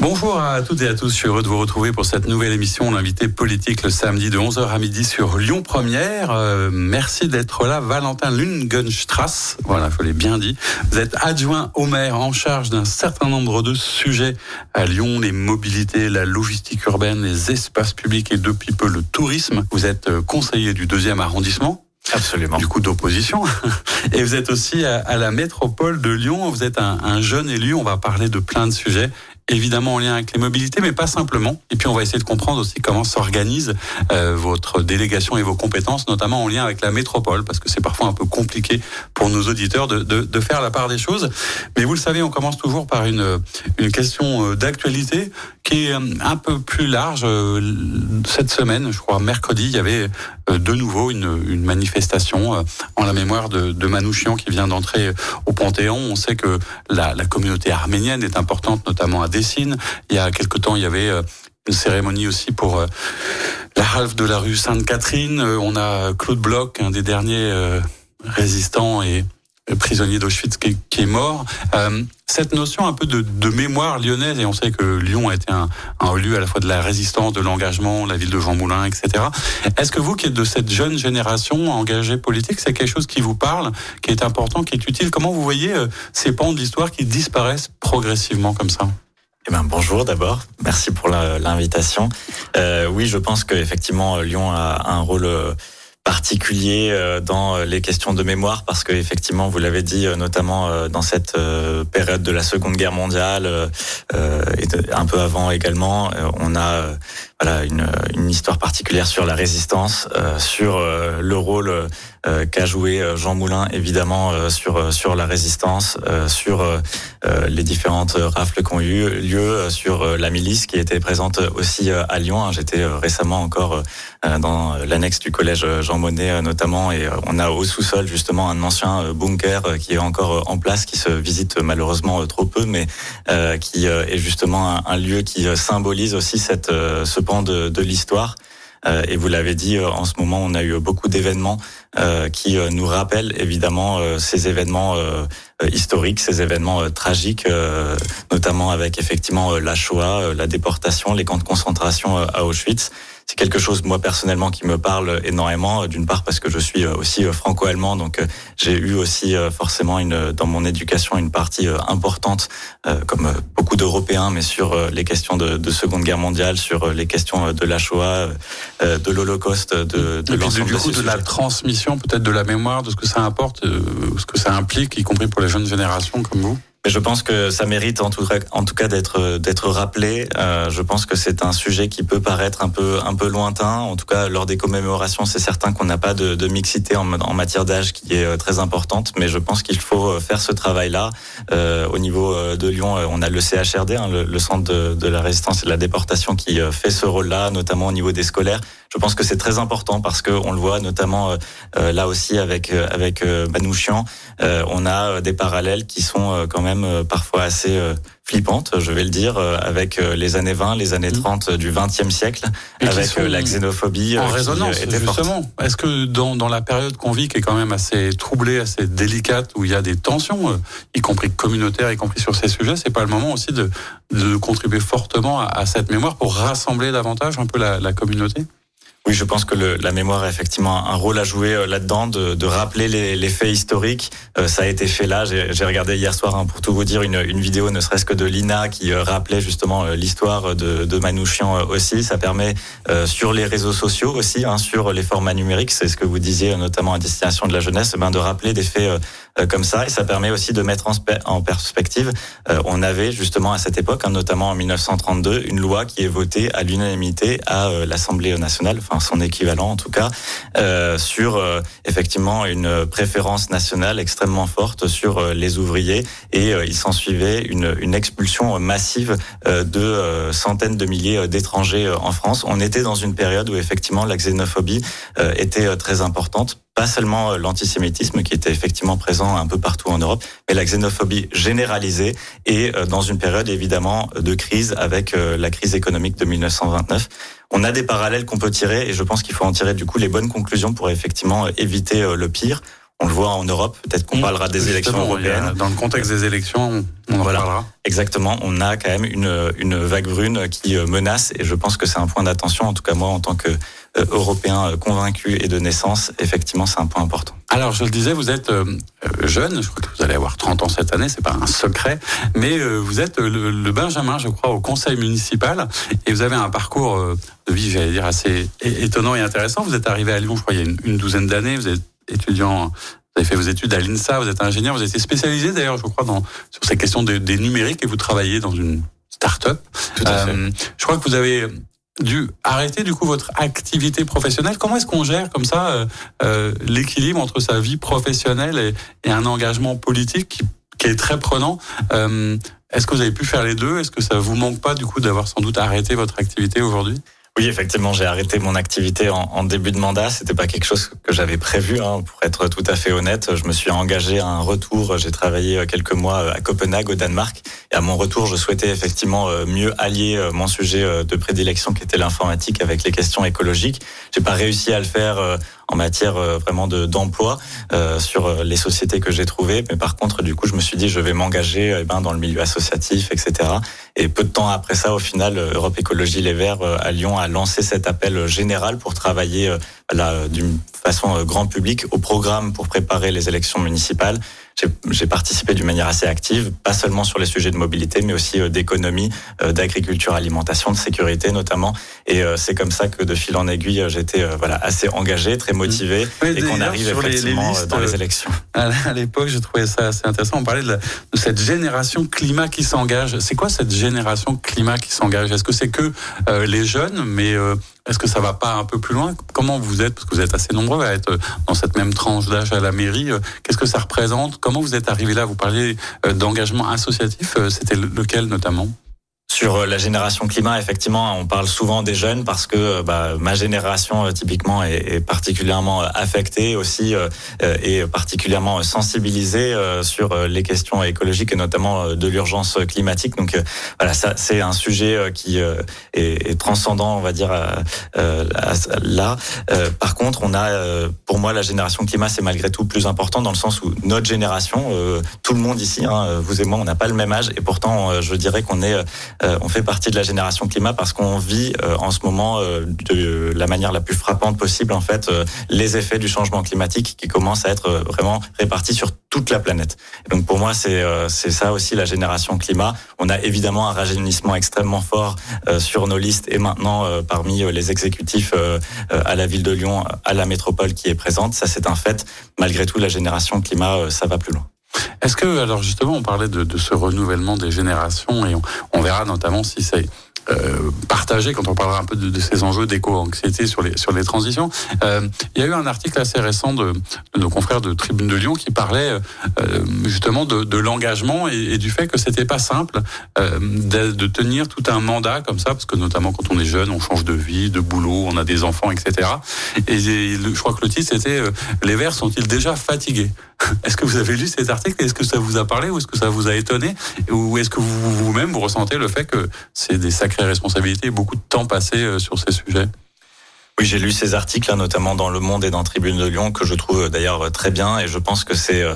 Bonjour à toutes et à tous, je suis heureux de vous retrouver pour cette nouvelle émission, l'invité politique le samedi de 11h à midi sur Lyon Première. Euh, merci d'être là, Valentin Lungenstrass, voilà, je l'ai bien dit. Vous êtes adjoint au maire en charge d'un certain nombre de sujets à Lyon, les mobilités, la logistique urbaine, les espaces publics et depuis peu le tourisme. Vous êtes euh, conseiller du deuxième arrondissement. Absolument. Du coup d'opposition. Et vous êtes aussi à, à, la métropole de Lyon. Vous êtes un, un jeune élu. On va parler de plein de sujets évidemment en lien avec les mobilités, mais pas simplement. Et puis on va essayer de comprendre aussi comment s'organise euh, votre délégation et vos compétences, notamment en lien avec la métropole, parce que c'est parfois un peu compliqué pour nos auditeurs de, de, de, faire la part des choses. Mais vous le savez, on commence toujours par une, une question euh, d'actualité qui est euh, un peu plus large. Cette semaine, je crois mercredi, il y avait de nouveau une, une manifestation en la mémoire de, de Manouchian qui vient d'entrer au Panthéon. On sait que la, la communauté arménienne est importante, notamment à Il y a quelque temps, il y avait une cérémonie aussi pour euh, la halve de la rue Sainte-Catherine. Euh, on a Claude Bloch, un des derniers euh, résistants et prisonnier d'Auschwitz qui, est mort. Euh, cette notion un peu de, mémoire lyonnaise, et on sait que Lyon a été un, un lieu à la fois de la résistance, de l'engagement, la ville de Jean Moulin, etc. Est-ce que vous, qui êtes de cette jeune génération engagée politique, c'est quelque chose qui vous parle, qui est important, qui est utile? Comment vous voyez euh, ces pans de l'histoire qui disparaissent progressivement comme ça? Eh ben, bonjour d'abord, merci pour l'invitation. Euh, oui, je pense qu'effectivement Lyon a un rôle particulier dans les questions de mémoire parce que effectivement vous l'avez dit notamment dans cette période de la Seconde Guerre mondiale et un peu avant également on a voilà une, une histoire particulière sur la résistance sur le rôle qu'a joué Jean Moulin évidemment sur sur la résistance sur les différentes rafles qui ont eu lieu sur la milice qui était présente aussi à Lyon j'étais récemment encore dans l'annexe du collège Jean Monnet notamment et on a au sous-sol justement un ancien bunker qui est encore en place qui se visite malheureusement trop peu mais qui est justement un, lieu qui symbolise aussi cette ce de, de l'histoire. Et vous l'avez dit, en ce moment, on a eu beaucoup d'événements qui nous rappellent évidemment ces événements historiques, ces événements tragiques, notamment avec effectivement la Shoah, la déportation, les camps de concentration à Auschwitz c'est quelque chose moi personnellement qui me parle énormément d'une part parce que je suis aussi franco-allemand donc j'ai eu aussi forcément une dans mon éducation une partie importante comme beaucoup d'européens mais sur les questions de, de, seconde guerre mondiale sur les questions de la Shoah de l'Holocauste de, de l'ensemble du coup de, de la transmission peut-être de la mémoire de ce que ça importe ce que ça implique y compris pour les jeunes générations comme vous? Mais je pense que ça mérite en tout, cas d'être rappelé. Euh, je pense que c'est un sujet qui peut paraître un peu lointain. En tout cas, lors des commémorations, c'est certain qu'on n'a pas de, mixité en, matière d'âge qui est très importante. Mais je pense qu'il faut faire ce travail-là. Euh, au niveau de Lyon, on a le CHRD, hein, le, centre de, de, la résistance et de la déportation, qui fait ce rôle-là, notamment au niveau des scolaires. Je pense que c'est très important parce que on le voit notamment euh, là aussi avec avec Manouchian, on a des parallèles qui sont quand même parfois assez flippante, je vais le dire, avec les années 20, les années 30 du 20e siècle, Et avec la xénophobie. En résonance, justement. Est-ce que dans, dans la période qu'on vit, qui est quand même assez troublée, assez délicate, où il y a des tensions, y compris communautaires, y compris sur ces sujets, c'est pas le moment aussi de, de contribuer fortement à, à, cette mémoire pour rassembler davantage un peu la, la communauté? Oui, je pense que le, la mémoire a effectivement un rôle à jouer là-dedans, de, de, rappeler les, les, faits historiques. Euh, ça a été fait là. J'ai regardé hier soir, hein, pour tout vous dire, une, une vidéo, ne serait-ce que de Lina, qui euh, rappelait justement euh, l'histoire de, de, Manouchian aussi. Ça permet sur les réseaux sociaux aussi, hein, sur les formats numériques, c'est ce que vous disiez, notamment à destination de la jeunesse, ben, de rappeler des faits comme ça. Et ça permet aussi de mettre en, en perspective. on avait justement à cette époque, hein, notamment en 1932, une loi qui est votée à l'unanimité à l'Assemblée nationale enfin son équivalent en tout cas, euh, sur euh, effectivement une préférence nationale extrêmement forte sur euh, les ouvriers. Et il s'en suivait une, une, expulsion massive de centaines de milliers d'étrangers en France. On était dans une période où effectivement la xénophobie était très importante. Pas seulement l'antisémitisme qui était effectivement présent un peu partout en Europe, mais la xénophobie généralisée et dans une période évidemment de crise avec la crise économique de 1929 on a des parallèles qu'on peut tirer et je pense qu'il faut en tirer du coup les bonnes conclusions pour effectivement éviter le pire. On le voit en Europe, peut-être qu'on mmh. parlera des élections européennes. Dans le contexte des élections, on en parlera. Exactement, on a quand même une, une vague brune qui menace et je pense que c'est un point d'attention, en tout cas moi en tant que euh, européen convaincu et de naissance, effectivement c'est un point important. Alors je le disais, vous êtes euh, jeune, je crois que vous allez avoir 30 ans cette année, c'est pas un secret, mais euh, vous êtes le, le, Benjamin, je crois, au conseil municipal et vous avez un parcours de vie, j'allais dire, assez étonnant et intéressant. Vous êtes arrivé à Lyon, je crois, il y a une, une douzaine d'années, vous êtes étudiant, vous avez fait vos études à l'INSA, vous êtes ingénieur, vous êtes spécialisé d'ailleurs, je crois, dans, sur ces questions des numériques et vous travaillez dans une start-up. Euh, je crois que vous avez dû arrêter du coup votre activité professionnelle. Comment est-ce qu'on gère comme ça euh, euh, l'équilibre entre sa vie professionnelle et, et un engagement politique qui, qui, est très prenant? Euh, Est-ce que vous avez pu faire les deux? Est-ce que ça vous manque pas du coup d'avoir sans doute arrêté votre activité aujourd'hui? Oui, effectivement, j'ai arrêté mon activité en, début de mandat. C'était pas quelque chose que j'avais prévu, hein, pour être tout à fait honnête. Je me suis engagé à un retour. J'ai travaillé quelques mois à Copenhague, au Danemark, et à mon retour, je souhaitais effectivement euh, mieux allier euh, mon sujet euh, de prédilection, qui était l'informatique, avec les questions écologiques. J'ai pas réussi à le faire en matière vraiment de d'emploi sur les sociétés que j'ai trouvées, mais par contre, du coup, je me suis dit, je vais m'engager eh ben, dans le milieu associatif, etc. Et peu de temps après ça, au final, Europe Écologie Les Verts à Lyon a lancé cet appel général pour travailler d'une façon grand public au programme pour préparer les élections municipales j'ai participé d'une manière assez active, pas seulement sur les sujets de mobilité, mais aussi euh, d'économie, euh, d'agriculture, alimentation, de sécurité notamment. Et euh, c'est comme ça que de fil en aiguille, j'étais voilà assez engagé, très motivé, et qu'on arrive effectivement dans les élections. À l'époque, je trouvais ça assez intéressant. On parlait de, de cette génération climat qui s'engage. C'est quoi cette génération climat qui s'engage? Est-ce que c'est que les jeunes, mais est-ce que ça va pas un peu plus loin? Comment vous êtes Parce que vous êtes assez nombreux à être dans cette même tranche d'âge à la mairie. Euh, qu'est-ce que ça représente? Comment vous êtes arrivé là? Vous parliez euh, d'engagement associatif. Euh, c'était lequel notamment? Sur euh, la génération climat, effectivement, on parle souvent des jeunes parce que euh, bah, ma génération euh, typiquement est, particulièrement affectée aussi et particulièrement sensibilisée sur les questions écologiques et notamment de l'urgence climatique. Donc voilà, ça c'est un sujet qui est, est, transcendant, on va dire là. par contre, on a, pour moi, la génération climat, c'est malgré tout plus important dans le sens où notre génération, tout le monde ici, hein, vous et moi, on n'a pas le même âge et pourtant, je dirais qu'on est euh, on fait partie de la génération climat parce qu'on vit euh, en ce moment euh, de la manière la plus frappante possible en fait les effets du changement climatique qui commencent à être vraiment répartis sur toute la planète. donc pour moi c'est c'est ça aussi la génération climat. On a évidemment un rajeunissement extrêmement fort sur nos listes et maintenant parmi les exécutifs à la ville de Lyon, à la métropole qui est présente, ça c'est un fait. Malgré tout la génération climat ça va plus loin. Est-ce que, alors justement, on parlait de, de, ce renouvellement des générations et on, on verra notamment si c'est euh, partagé quand on parlera un peu de, de ces enjeux d'éco-anxiété sur les sur les transitions. Euh, il y a eu un article assez récent de, de, nos confrères de Tribune de Lyon qui parlait euh, justement de, de l'engagement et, et, du fait que c'était pas simple euh, de, de, tenir tout un mandat comme ça, parce que notamment quand on est jeune, on change de vie, de boulot, on a des enfants, etc. Et, je crois que le titre c'était euh, Les Verts sont-ils déjà fatigués? Est-ce que vous avez lu cet article Est-ce que ça vous a parlé ou est-ce que ça vous a étonné Ou est-ce que vous vous-même vous ressentez le fait que c'est des sacrées responsabilités beaucoup de temps passé euh, sur ces sujets? Oui, j'ai lu ces articles, notamment dans Le Monde et dans Tribune de Lyon, que je trouve d'ailleurs très bien, et je pense que c'est euh,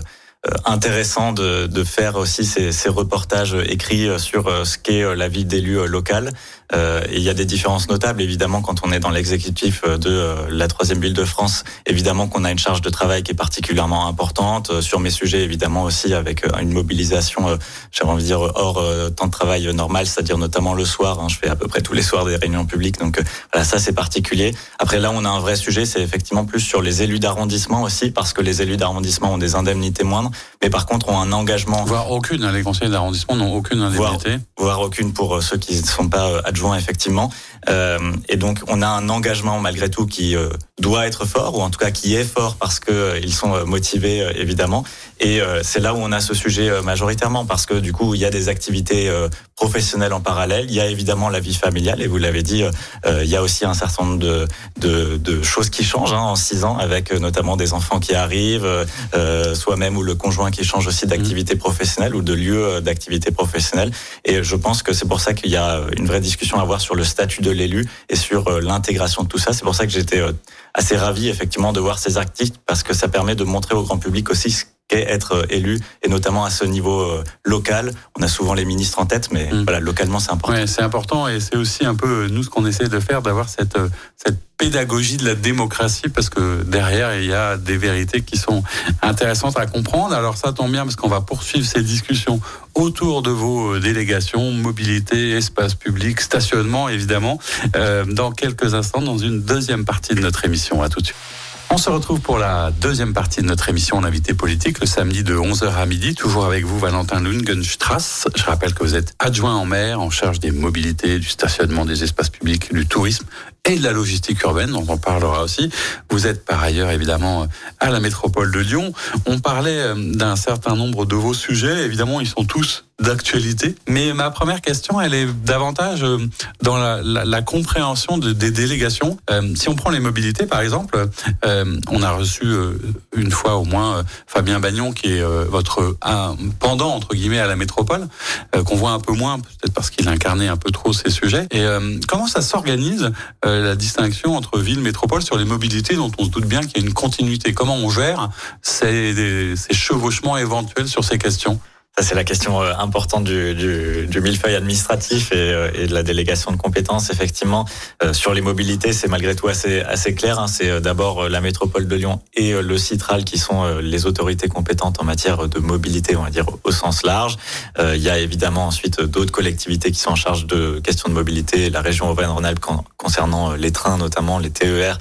intéressant de, de, faire aussi ces, ces, reportages écrits sur euh, ce qu'est la vie d'élu local. Euh, il y a des différences notables, évidemment, quand on est dans l'exécutif euh, de euh, la troisième ville de France. Évidemment qu'on a une charge de travail qui est particulièrement importante sur mes sujets, évidemment aussi avec une mobilisation, j'ai envie de dire hors temps de travail normal, c'est-à-dire notamment le soir. Hein, je fais à peu près tous les soirs des réunions publiques, donc voilà, ça c'est particulier. Après là, on a un vrai sujet, c'est effectivement plus sur les élus d'arrondissement aussi, parce que les élus d'arrondissement ont des indemnités moindres, mais par contre ont un engagement. Voire aucune. Hein, les conseillers d'arrondissement n'ont aucune indemnité. Voire, voire aucune pour ceux qui ne sont pas adjoints effectivement. Euh, et donc on a un engagement malgré tout qui euh, doit être fort, ou en tout cas qui est fort parce que euh, ils sont motivés évidemment. Et c'est là où on a ce sujet majoritairement parce que du coup il y a des activités professionnelle en parallèle. Il y a évidemment la vie familiale et vous l'avez dit, il y a aussi un certain nombre de, de, de choses qui changent hein, en six ans avec notamment des enfants qui arrivent, soi-même ou le conjoint qui change aussi d'activité professionnelle ou de lieu d'activité professionnelle. Et je pense que c'est pour ça qu'il y a une vraie discussion à avoir sur le statut de l'élu et sur l'intégration de tout ça. C'est pour ça que j'étais assez ravi effectivement de voir ces articles parce que ça permet de montrer au grand public aussi qu'est être euh, élu et notamment à ce niveau euh, local. On a souvent les ministres en tête, mais mm. voilà, localement c'est important. Ouais, c'est important et c'est aussi un peu nous ce qu'on essaie de faire, d'avoir cette cette pédagogie de la démocratie parce que derrière il y a des vérités qui sont intéressantes à comprendre. Alors ça tombe bien parce qu'on va poursuivre ces discussions autour de vos délégations, mobilité, espace public, stationnement évidemment, euh, dans quelques instants dans une deuxième partie de notre émission. À tout de suite. On se retrouve pour la deuxième partie de notre émission en invité politique le samedi de 11h à midi, toujours avec vous Valentin Lungenstrass. Je rappelle que vous êtes adjoint en maire en charge des mobilités, du stationnement des espaces publics, du tourisme et de la logistique urbaine, dont on parlera aussi. Vous êtes par ailleurs évidemment à la métropole de Lyon. On parlait euh, d'un certain nombre de vos sujets. Évidemment, ils sont tous d'actualité. Mais ma première question, elle est davantage euh, dans la, la, la compréhension de, des délégations. Euh, si on prend les mobilités, par exemple, euh, on a reçu une fois au moins Fabien Bagnon, qui est votre un pendant entre guillemets à la métropole, qu'on voit un peu moins, peut-être parce qu'il incarnait un peu trop ces sujets. Et comment ça s'organise la distinction entre ville métropole sur les mobilités, dont on se doute bien qu'il y a une continuité? Comment on gère ces, ces chevauchements éventuels sur ces questions? Ça, c'est la question euh, importante du, du, millefeuille administratif et, euh, et, de la délégation de compétences. Effectivement, euh, sur les mobilités, c'est malgré tout assez, assez clair. Hein. C'est d'abord la métropole de Lyon et le Citral qui sont les autorités compétentes en matière de mobilité, on va dire, au sens large. Il y a évidemment ensuite d'autres collectivités qui sont en charge de questions de mobilité, la région Auvergne-Rhône-Alpes concernant les trains, notamment les TER.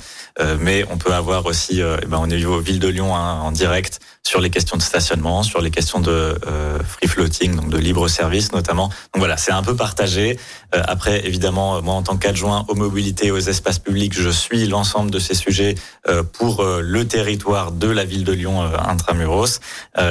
mais on peut avoir aussi, eh ben, au niveau ville de Lyon, hein, en direct, sur les questions de stationnement, sur les questions de euh, free floating, donc de libre service notamment. Donc voilà, c'est un peu partagé. Euh, après, évidemment, moi en tant qu'adjoint aux mobilités et aux espaces publics, je suis l'ensemble de ces sujets euh, pour le territoire de la ville de Lyon intramuros.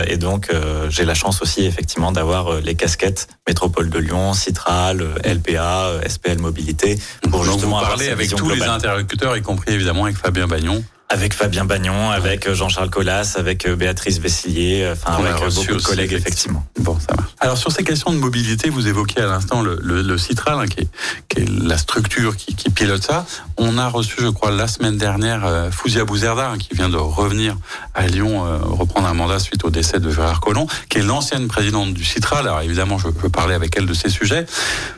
et donc, j'ai la chance aussi effectivement d'avoir les casquettes métropole de Lyon, Citral, LPA, SPL Mobilité, pour justement parler avec tous les interlocuteurs, y compris évidemment avec Fabien Bagnon. Avec Fabien Bagnon, avec euh, Jean-Charles Collas, avec euh, Béatrice Vessillier, euh, enfin avec beaucoup de collègues effectivement. Bon, ça marche. Alors sur ces questions de mobilité, vous évoquez à l'instant le, le, le, Citral, hein, qui, est, qui, est, la structure qui, qui, pilote ça. On a reçu, je crois, la semaine dernière, euh, Fouzia Bouzerda, hein, qui vient de revenir à Lyon, reprendre un mandat suite au décès de Gérard Collomb, qui est l'ancienne présidente du Citral. Alors évidemment, je peux parler avec elle de ces sujets.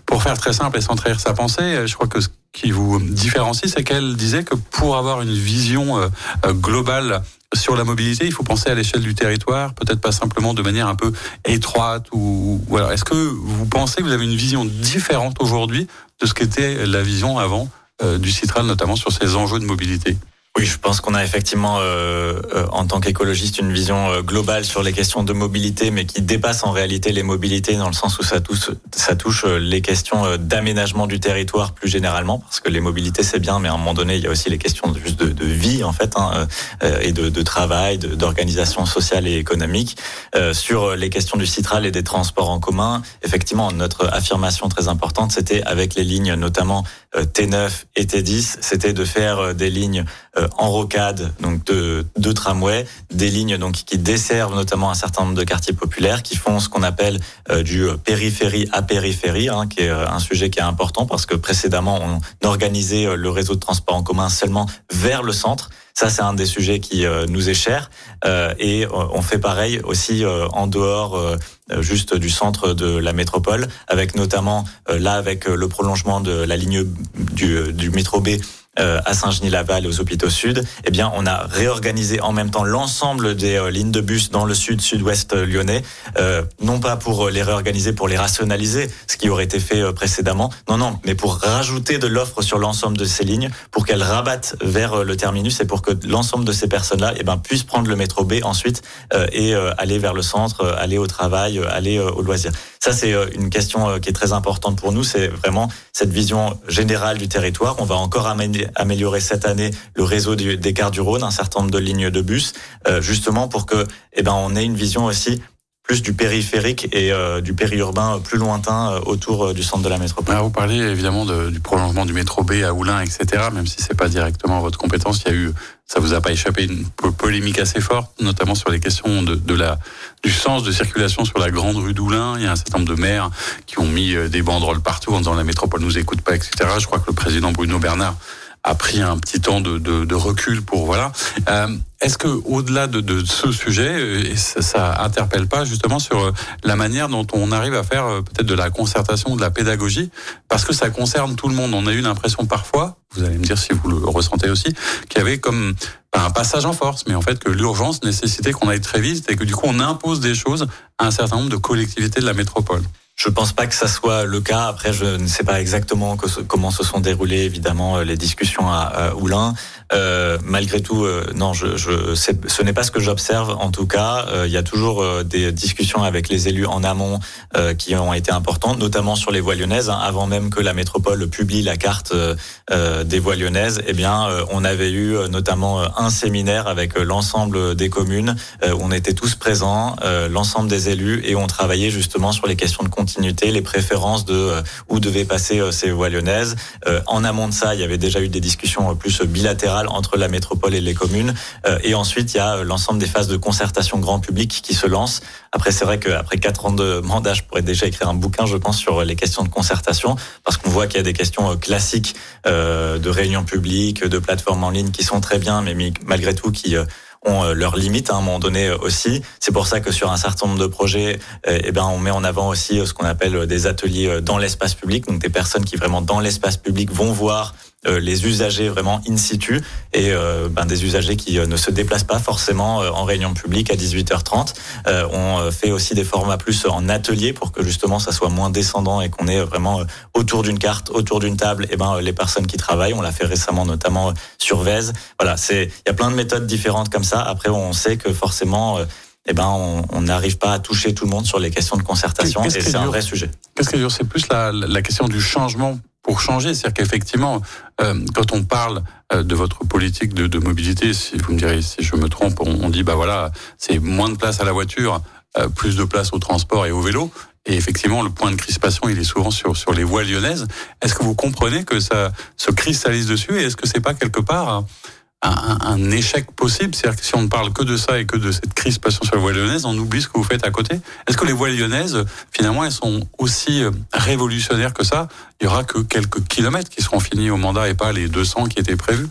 Pour faire très simple et sans trahir sa pensée, je crois que qui vous différencie, c'est qu'elle disait que pour avoir une vision euh, euh, globale sur la mobilité, il faut penser à l'échelle du territoire, peut-être pas simplement de manière un peu étroite ou, alors est-ce que vous pensez que vous avez une vision différente aujourd'hui de ce qu'était la vision avant euh, du Citral, notamment sur ces enjeux de mobilité? Oui, je pense qu'on a effectivement, euh, euh, en tant qu'écologiste, une vision euh, globale sur les questions de mobilité, mais qui dépasse en réalité les mobilités dans le sens où ça touche, ça touche les questions d'aménagement du territoire plus généralement, parce que les mobilités c'est bien, mais à un moment donné, il y a aussi les questions de, juste de, de vie en fait, hein, et de, de travail, d'organisation sociale et économique. sur les questions du citral et des transports en commun, effectivement, notre affirmation très importante, c'était avec les lignes notamment T9 et T10, c'était de faire des lignes euh, en rocade, donc de, de tramway, des lignes donc qui desservent notamment un certain nombre de quartiers populaires, qui font ce qu'on appelle euh, du périphérie à périphérie, hein, qui est euh, un sujet qui est important parce que précédemment on organisait le réseau de transport en commun seulement vers le centre. Ça, c'est un des sujets qui nous est cher. et on fait pareil aussi en dehors juste du centre de la métropole, avec notamment là avec le prolongement de la ligne du, du métro B euh, à Saint-Genis-Laval aux hôpitaux sud, eh bien, on a réorganisé en même temps l'ensemble des euh, lignes de bus dans le sud-sud-ouest euh, lyonnais, non pas pour les réorganiser, pour les rationaliser, ce qui aurait été fait précédemment, non, non, mais pour rajouter de l'offre sur l'ensemble de ces lignes, pour qu'elles rabattent vers le terminus et pour que l'ensemble de ces personnes-là, eh ben, puissent prendre le métro B ensuite et aller vers le centre, aller au travail, aller au loisir. Ça, c'est une question qui est très importante pour nous. C'est vraiment cette vision générale du territoire. On va encore amener améliorer cette année le réseau des cars du Rhône, un certain nombre de lignes de bus, euh, justement pour que, eh ben, on ait une vision aussi plus du périphérique et du périurbain plus lointain autour du centre de la métropole. vous parlez évidemment du prolongement du métro B à Oulin, etc. Même si c'est pas directement votre compétence, il y a eu, ça vous a pas échappé, une polémique assez forte, notamment sur les questions de, de la du sens de circulation sur la grande rue d'Oulin. Il y a un certain nombre de maires qui ont mis des banderoles partout en disant la métropole nous écoute pas, etc. Je crois que le président Bruno Bernard a pris un petit temps de, de, de recul pour voilà. Euh, Est-ce que au-delà de, de, ce sujet, euh, ça, ça, interpelle pas justement sur euh, la manière dont on arrive à faire euh, peut-être de la concertation, de la pédagogie, parce que ça concerne tout le monde. On a eu l'impression parfois, vous allez me dire si vous le ressentez aussi, qu'il y avait comme un passage en force, mais en fait que l'urgence nécessitait qu'on aille très vite et que du coup on impose des choses à un certain nombre de collectivités de la métropole. Je pense pas que ça soit le cas. Après, je ne sais pas exactement comment se sont déroulées évidemment les discussions à, à Oulin. Euh, malgré tout, euh, non, je, je ce n'est pas ce que j'observe. En tout cas, euh, il y a toujours euh, des discussions avec les élus en amont qui ont été importantes, notamment sur les voies lyonnaises. Hein, avant même que la métropole publie la carte des voies lyonnaises, eh bien, on avait eu notamment un séminaire avec l'ensemble des communes. on était tous présents, l'ensemble des élus, et on travaillait justement sur les questions de continuité, les préférences de où devaient passer ces voies lyonnaises. en amont de ça, il y avait déjà eu des discussions plus bilatérales entre la métropole et les communes. Euh, et ensuite, il y a euh, l'ensemble des phases de concertation grand public qui se lancent. Après, c'est vrai qu'après quatre ans de mandat, je pourrais déjà écrire un bouquin, je pense, sur les questions de concertation, parce qu'on voit qu'il y a des questions euh, classiques de réunions publiques, de plateformes en ligne qui sont très bien, mais malgré tout qui ont leurs limites à un moment donné aussi. C'est pour ça que sur un certain nombre de projets, eh ben, on met en avant aussi ce qu'on appelle des ateliers dans l'espace public, donc des personnes qui vraiment dans l'espace public vont voir euh, les usagers vraiment in situ et euh, ben, des usagers qui euh, ne se déplacent pas forcément en réunion publique à 18h30. on fait aussi des formats plus en atelier pour que justement ça soit moins descendant et qu'on ait vraiment autour d'une carte, autour d'une table, et eh ben les personnes qui travaillent. On l'a fait récemment notamment sur Vez. Voilà, c'est il y a plein de méthodes différentes comme ça. Après, on sait que forcément eh ben, on n'arrive pas à toucher tout le monde sur les questions de concertation et c'est un vrai sujet. Qu'est-ce qui est dur? C'est plus la, la, question du changement pour changer. C'est-à-dire qu'effectivement, euh, quand on parle euh, de votre politique de, de, mobilité, si vous me direz si je me trompe, on, on dit bah voilà, c'est moins de place à la voiture, euh, plus de place au transport et au vélo. Et effectivement, le point de crispation, il est souvent sur, sur les voies lyonnaises. Est-ce que vous comprenez que ça se cristallise dessus et est-ce que c'est pas quelque part un, échec possible C'est-à-dire que si on ne parle que de ça et que de cette crise passion sur la voie lyonnaise, on oublie ce que vous faites à côté. Est-ce que les voies lyonnaises, finalement, elles sont aussi euh, révolutionnaires que ça? Il y aura que quelques kilomètres qui seront finis au mandat et pas les 200 qui étaient prévus?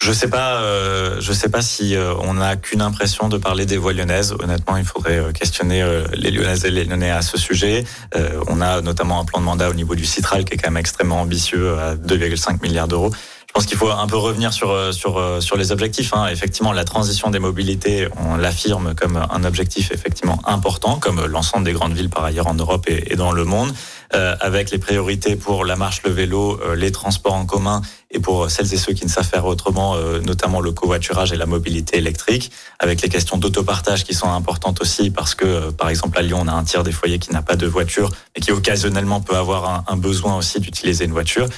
Je sais pas, euh, je sais pas si euh, on n'a qu'une impression de parler des voies lyonnaises. Honnêtement, il faudrait euh, questionner les Lyonnaises et les Lyonnais à ce sujet. on a notamment un plan de mandat au niveau du Citral qui est quand même extrêmement ambitieux à 2,5 milliards d'euros. Je pense qu'il faut un peu revenir sur sur sur les objectifs. Hein. Effectivement, la transition des mobilités, on l'affirme comme un objectif effectivement important, comme l'ensemble des grandes villes par ailleurs en Europe et, dans le monde, euh, avec les priorités pour la marche, le vélo, euh, les transports en commun et pour celles et ceux qui ne savent faire autrement, euh, notamment le covoiturage et la mobilité électrique, avec les questions d'autopartage qui sont importantes aussi parce que, par exemple, à Lyon, on a un tiers des foyers qui n'a pas de voiture et qui occasionnellement peut avoir un besoin aussi d'utiliser une voiture.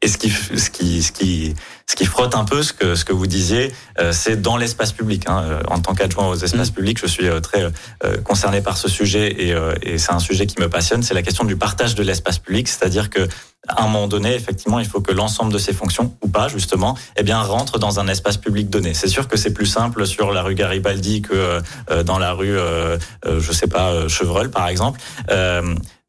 Et ce qui, ce qui, ce qui, ce qui frotte un peu ce que, ce que vous disiez, euh, c'est dans l'espace public. Hein. Euh, en tant qu'adjoint aux espaces mmh. publics, je suis euh, très concerné par ce sujet et, et c'est un sujet qui me passionne. C'est la question du partage de l'espace public, c'est-à-dire que à un moment donné, effectivement, il faut que l'ensemble de ces fonctions, ou pas justement, eh bien, rentre dans un espace public donné. C'est sûr que c'est plus simple sur la rue Garibaldi que dans la rue, je sais pas, Chevreul, par exemple.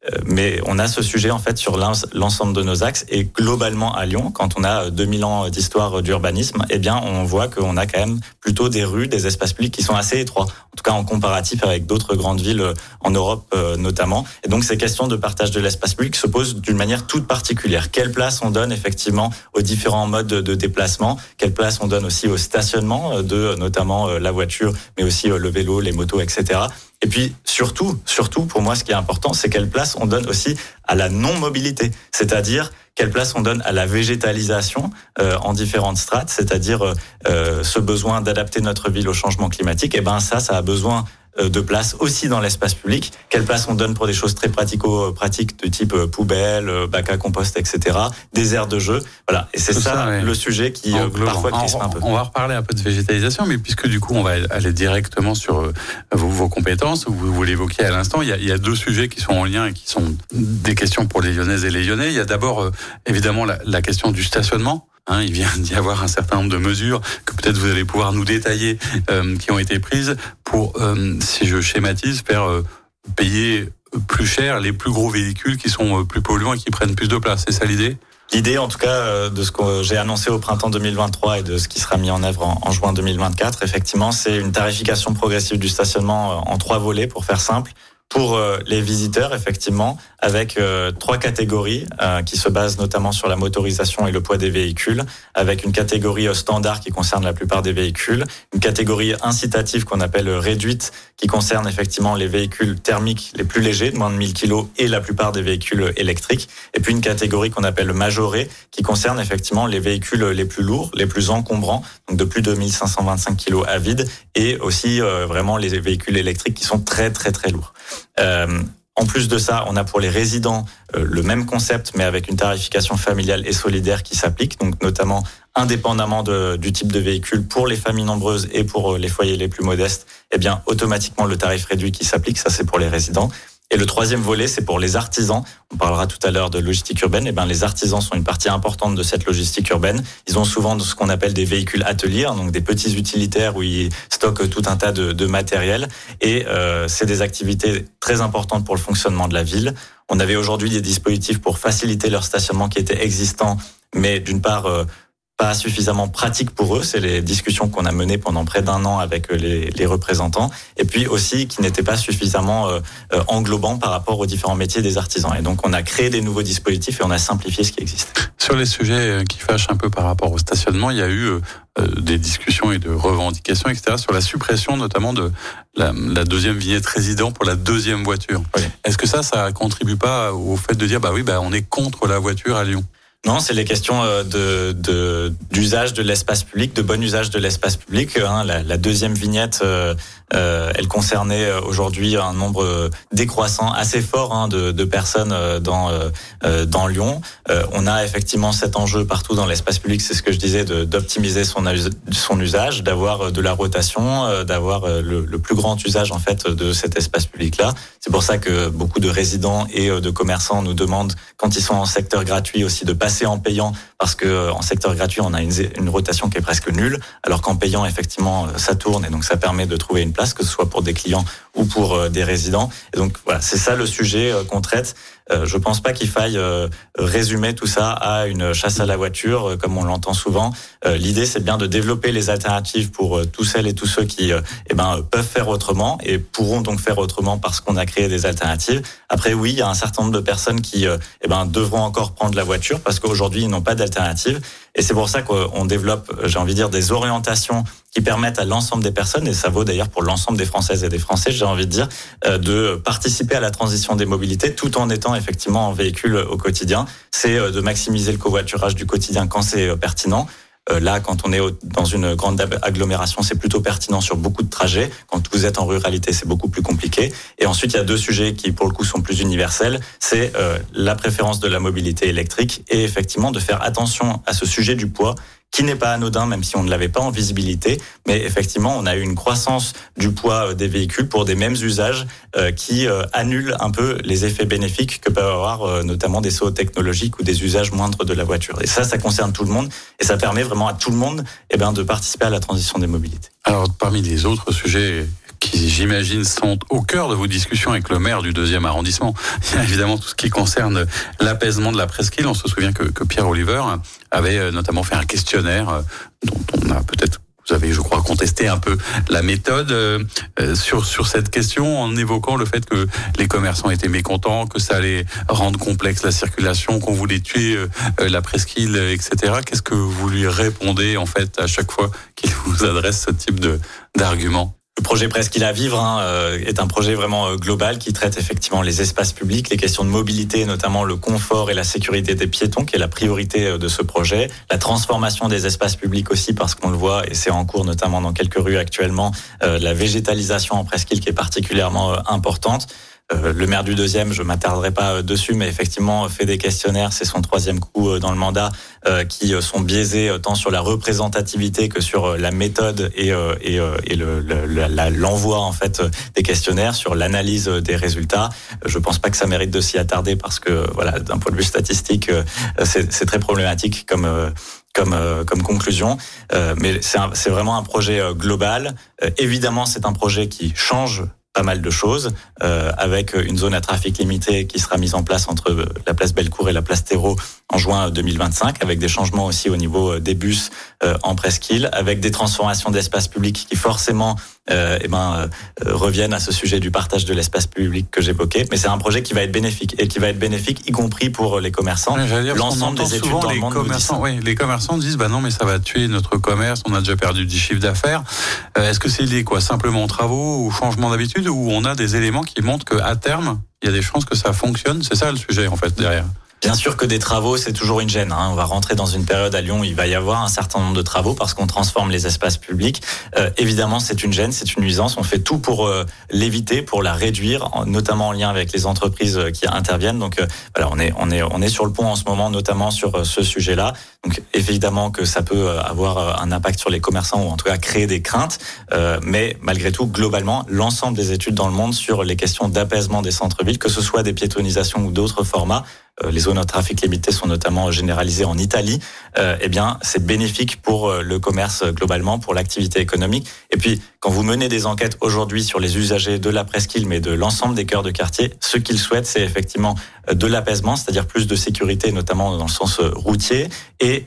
Euh, mais on a ce sujet en fait sur l'ensemble de nos axes et globalement à Lyon, quand on a 2000 ans d'histoire d'urbanisme, eh bien on voit qu'on a quand même plutôt des rues, des espaces publics qui sont assez étroits, en tout cas en comparatif avec d'autres grandes villes euh, en Europe euh, notamment. Et donc ces questions de partage de l'espace public se posent d'une manière toute particulière. Quelle place on donne effectivement aux différents modes de déplacement? Quelle place on donne aussi au stationnement de notamment la voiture, mais aussi le vélo, les motos, etc. Et puis surtout, surtout pour moi, ce qui est important, c'est quelle place on donne aussi à la non-mobilité, c'est-à-dire quelle place on donne à la végétalisation euh, en différentes strates, c'est-à-dire euh, ce besoin d'adapter notre ville au changement climatique. Et ben ça, ça a besoin de place aussi dans l'espace public. Quelle place on donne pour des choses très pratico-pratiques de type poubelle, bac à compost, etc. Des aires de jeu. Voilà. Et c'est ça, le sujet qui parfois un peu. On va reparler un peu de végétalisation, mais puisque du coup on va aller directement sur vos, vos compétences, vous, vous l'évoquiez à l'instant, il, il, y a deux sujets qui sont en lien et qui sont des questions pour les Lyonnaises et les Lyonnais. Il y a d'abord évidemment la, la question du stationnement. Hein, il vient d'y avoir un certain nombre de mesures que peut-être vous allez pouvoir nous détailler euh, qui ont été prises pour, euh, si je schématise, faire euh, payer plus cher les plus gros véhicules qui sont plus polluants et qui prennent plus de place. C'est ça l'idée? L'idée, en tout cas, de ce que j'ai annoncé au printemps 2023 et de ce qui sera mis en œuvre en, en juin 2024, effectivement, c'est une tarification progressive du stationnement en trois volets, pour faire simple pour euh, les visiteurs, effectivement, avec euh, trois catégories euh, qui se basent notamment sur la motorisation et le poids des véhicules, avec une catégorie standard qui concerne la plupart des véhicules, une catégorie incitative qu'on appelle réduite qui concerne effectivement les véhicules thermiques les plus légers, de moins de 1000 kg, et la plupart des véhicules électriques, et puis une catégorie qu'on appelle majorée qui concerne effectivement les véhicules les plus lourds, les plus encombrants, donc de plus de 1525 kg à vide, et aussi vraiment les véhicules électriques qui sont très très très lourds. Euh, en plus de ça, on a pour les résidents euh, le même concept, mais avec une tarification familiale et solidaire qui s'applique, donc notamment indépendamment du type de véhicule pour les familles nombreuses et pour euh, les foyers les plus modestes, eh bien automatiquement le tarif réduit qui s'applique, ça c'est pour les résidents. Et le troisième volet, c'est pour les artisans. On parlera tout à l'heure de logistique urbaine. Et eh ben, les artisans sont une partie importante de cette logistique urbaine. Ils ont souvent ce qu'on appelle des véhicules ateliers, hein, donc des petits utilitaires où ils stockent tout un tas de, de matériel. Et euh, c'est des activités très importantes pour le fonctionnement de la ville. On avait aujourd'hui des dispositifs pour faciliter leur stationnement qui étaient existants, mais d'une part euh, pas suffisamment pratique pour eux. C'est les discussions qu'on a menées pendant près d'un an avec euh, les, les, représentants. Et puis aussi qui n'étaient pas suffisamment euh, euh, englobants par rapport aux différents métiers des artisans. Et donc on a créé des nouveaux dispositifs et on a simplifié ce qui existe. Sur les sujets qui fâchent un peu par rapport au stationnement, il y a eu des discussions et de revendications, etc., sur la suppression notamment de la, la deuxième vignette résident pour la deuxième voiture. Est-ce que ça, ça contribue pas au fait de dire, bah oui, bah on est contre la voiture à Lyon? Non, c'est les questions euh, de d'usage de, l'espace public, de bon usage de l'espace public. Hein. La, deuxième vignette, euh, euh, elle concernait euh, aujourd'hui un nombre décroissant assez fort hein, de, de, personnes dans dans Lyon. on a effectivement cet enjeu partout dans l'espace public, c'est ce que je disais, d'optimiser son son usage, d'avoir de la rotation, d'avoir le, le, plus grand usage en fait de cet espace public là. C'est pour ça que beaucoup de résidents et de commerçants nous demandent quand ils sont en secteur gratuit aussi de passer en payant parce que euh, en secteur gratuit, on a une, une rotation qui est presque nulle, alors qu'en payant, effectivement, euh, ça tourne et donc ça permet de trouver une place, que ce soit pour des clients ou pour euh, des résidents. Et donc voilà, c'est ça le sujet qu'on traite. Je pense pas qu'il faille résumer tout ça à une chasse à la voiture, comme on l'entend souvent. L'idée, c'est bien de développer les alternatives pour tous celles et tous ceux qui eh ben, peuvent faire autrement et pourront donc faire autrement parce qu'on a créé des alternatives. Après, oui, il y a un certain nombre de personnes qui eh ben, devront encore prendre la voiture parce qu'aujourd'hui, ils n'ont pas d'alternative. Et c'est pour ça qu'on développe, j'ai envie de dire, des orientations qui permettent à l'ensemble des personnes, et ça vaut d'ailleurs pour l'ensemble des Françaises et des Français, j'ai envie de dire, euh, de participer à la transition des mobilités tout en étant effectivement en véhicule au quotidien. C'est euh, de maximiser le covoiturage du quotidien quand c'est euh, pertinent. Euh, là, quand on est dans une grande agglomération, c'est plutôt pertinent sur beaucoup de trajets. Quand vous êtes en ruralité, c'est beaucoup plus compliqué. Et ensuite, il y a deux sujets qui, pour le coup, sont plus universels. C'est euh, la préférence de la mobilité électrique et effectivement de faire attention à ce sujet du poids qui n'est pas anodin, même si on ne l'avait pas en visibilité. Mais effectivement, on a eu une croissance du poids euh, des véhicules pour des mêmes usages euh, qui euh, annulent un peu les effets bénéfiques que peuvent avoir notamment des sauts technologiques ou des usages moindres de la voiture. Et ça, ça concerne tout le monde et ça permet vraiment à tout le monde eh bien, de participer à la transition des mobilités. Alors, parmi les autres sujets qui, j'imagine, sont au cœur de vos discussions avec le maire du deuxième arrondissement. Il y a évidemment tout ce qui concerne l'apaisement de la presqu'île. On se souvient que, Pierre Oliver avait euh, notamment fait un questionnaire euh, dont on a peut-être vous avez, je crois, contesté un peu la méthode euh, sur sur cette question en évoquant le fait que les commerçants étaient mécontents, que ça allait rendre complexe la circulation, qu'on voulait tuer la presqu'île, etc. Qu'est-ce que vous lui répondez en fait à chaque fois qu'il vous adresse ce type de d'argument? Le projet Presqu'île à vivre hein, euh, est un projet vraiment euh, global qui traite effectivement les espaces publics, les questions de mobilité, notamment le confort et la sécurité des piétons, qui est la priorité euh, de ce projet. La transformation des espaces publics aussi, parce qu'on le voit, et c'est en cours notamment dans quelques rues actuellement, la végétalisation en Presqu'île qui est particulièrement importante. Euh, le maire du deuxième, je m'attarderai pas euh, dessus, mais effectivement fait des questionnaires, c'est son troisième coup euh, dans le mandat, qui sont biaisés tant sur la représentativité que sur la méthode et, l'envoi le, en fait des questionnaires, sur l'analyse des résultats. Je pense pas que ça mérite de s'y attarder parce que voilà, d'un point de vue statistique, c'est très problématique comme conclusion. mais c'est vraiment un projet global. évidemment, c'est un projet qui change pas mal de choses, euh, avec une zone à trafic limité qui sera mise en place entre la place Bellecour et la place Terreau en juin 2025, avec des changements aussi au niveau des bus euh, en presqu'île, avec des transformations d'espace public qui forcément euh, eh ben, euh, reviennent à ce sujet du partage de l'espace public que j'évoquais. Mais c'est un projet qui va être bénéfique et qui va être bénéfique, y compris pour les commerçants. L'ensemble des études dans les le monde commerçants, oui, les commerçants disent bah non mais ça va tuer notre commerce, on a déjà perdu du chiffre d'affaires. Euh, est-ce que c'est lié quoi simplement aux travaux ou changement d'habitude ou on a des éléments qui montrent qu'à terme il y a des chances que ça fonctionne? C'est ça le sujet en fait derrière. Bien sûr que des travaux, c'est toujours une gêne. Hein. On va rentrer dans une période à Lyon où il va y avoir un certain nombre de travaux parce qu'on transforme les espaces publics. Euh, évidemment, c'est une gêne, c'est une nuisance. On fait tout pour euh, l'éviter, pour la réduire, notamment en lien avec les entreprises euh, qui interviennent. Donc voilà, on est on est on est sur le pont en ce moment, notamment sur ce sujet-là. Donc évidemment que ça peut avoir un impact sur les commerçants ou en tout cas créer des craintes. mais malgré tout, globalement, l'ensemble des études dans le monde sur les questions d'apaisement des centres-villes, que ce soit des piétonisations ou d'autres formats, euh, les zones à trafic limité sont notamment généralisées en Italie, euh, eh bien, c'est bénéfique pour euh, le commerce globalement, pour l'activité économique. Et puis, quand vous menez des enquêtes aujourd'hui sur les usagers de la presqu'île, mais de l'ensemble des cœurs de quartier, ce qu'ils souhaitent, c'est effectivement de l'apaisement, c'est-à-dire plus de sécurité, notamment dans le sens routier, et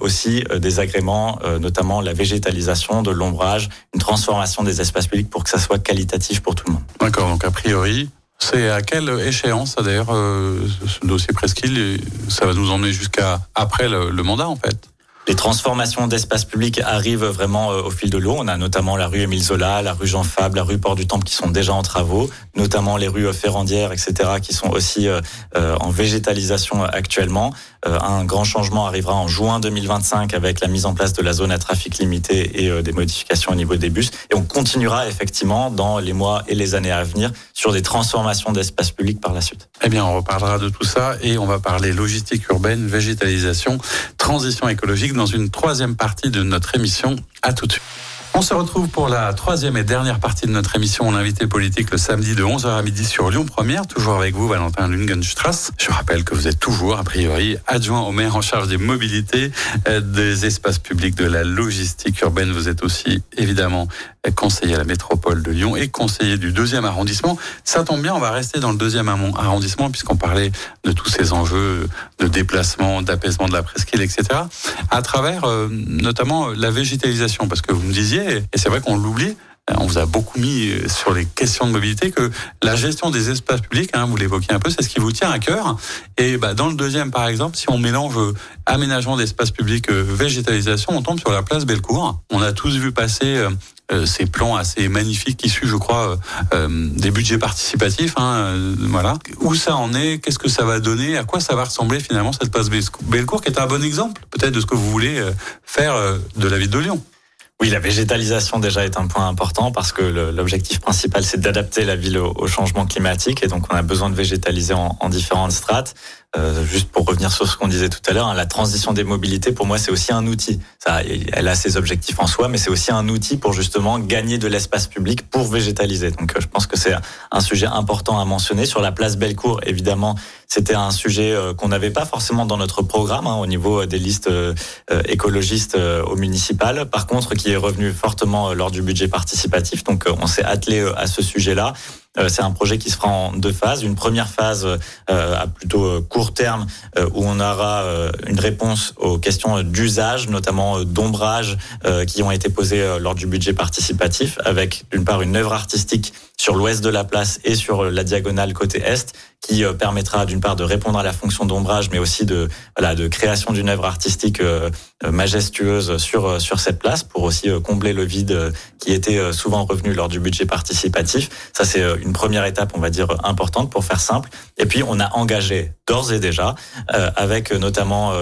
aussi des agréments, notamment la végétalisation, de l'ombrage, une transformation des espaces publics pour que ça soit qualitatif pour tout le monde. D'accord, donc a priori, c'est à quelle échéance, d'ailleurs, euh, ce dossier Presqu'île Ça va nous emmener jusqu'à après le, mandat, en fait? Les transformations d'espace public arrivent vraiment euh, au fil de l'eau. On a notamment la rue Émile Zola, la rue Jean Fab, la rue Port du Temple qui sont déjà en travaux, notamment les rues Ferrandières, etc., qui sont aussi euh, en végétalisation actuellement. Euh, un grand changement arrivera en juin 2025 avec la mise en place de la zone à trafic limité et euh, des modifications au niveau des bus. Et on continuera effectivement dans les mois et les années à venir sur des transformations d'espace public par la suite. Eh bien, on reparlera de tout ça et on va parler logistique urbaine, végétalisation, transition écologique dans une troisième partie de notre émission. À tout de suite. On se retrouve pour la troisième et dernière partie de notre émission L'invité politique le samedi de 11h à midi sur Lyon Première, toujours avec vous Valentin Lungenstrass. Je rappelle que vous êtes toujours, a priori, adjoint au maire en charge des mobilités, euh, des espaces publics, de la logistique urbaine. Vous êtes aussi, évidemment, conseiller à la métropole de Lyon et conseiller du deuxième arrondissement. Ça tombe bien, on va rester dans le deuxième arrondissement puisqu'on parlait de tous ces enjeux de déplacement, d'apaisement de la presqu'île, etc. À travers euh, notamment la végétalisation, parce que vous me disiez, et c'est vrai qu'on l'oublie, on vous a beaucoup mis euh, sur les questions de mobilité que la gestion des espaces publics, hein, vous l'évoquiez un peu, c'est ce qui vous tient à cœur. Et bah, dans le deuxième, par exemple, si on mélange euh, aménagement d'espaces publics, végétalisation, on tombe sur la place Bellecour. On a tous vu passer euh, ces plans assez magnifiques issus, je crois, euh, euh, des budgets participatifs. Hein, voilà. Où ça en est? Qu'est-ce que ça va donner? À quoi ça va ressembler finalement cette place Bellecour, qui est un bon exemple peut-être de ce que vous voulez faire de la ville de Lyon? Oui, la végétalisation déjà est un point important parce que l'objectif principal c'est d'adapter la ville au, changement climatique et donc on a besoin de végétaliser en, en différentes strates. Euh, juste pour revenir sur ce qu'on disait tout à l'heure, hein, la transition des mobilités, pour moi, c'est aussi un outil. Ça, elle a ses objectifs en soi, mais c'est aussi un outil pour justement gagner de l'espace public pour végétaliser. Donc, euh, je pense que c'est un sujet important à mentionner. Sur la place Bellecour, évidemment, c'était un sujet euh, qu'on n'avait pas forcément dans notre programme hein, au niveau des listes écologistes au municipal. Par contre, qui est revenu fortement lors du budget participatif. Donc, on s'est attelé à ce sujet-là. C'est un projet qui se fera en deux phases. Une première phase à plutôt court terme où on aura une réponse aux questions d'usage, notamment d'ombrage, qui ont été posées lors du budget participatif, avec d'une part une œuvre artistique sur l'ouest de la place et sur la diagonale côté est, qui euh, permettra d'une part de répondre à la fonction d'ombrage, mais aussi de voilà de création d'une œuvre artistique euh, euh, majestueuse sur sur cette place pour aussi combler le vide qui était souvent revenu lors du budget participatif. Ça c'est une première étape, on va dire importante pour faire simple. Et puis on a engagé d'ores et déjà avec notamment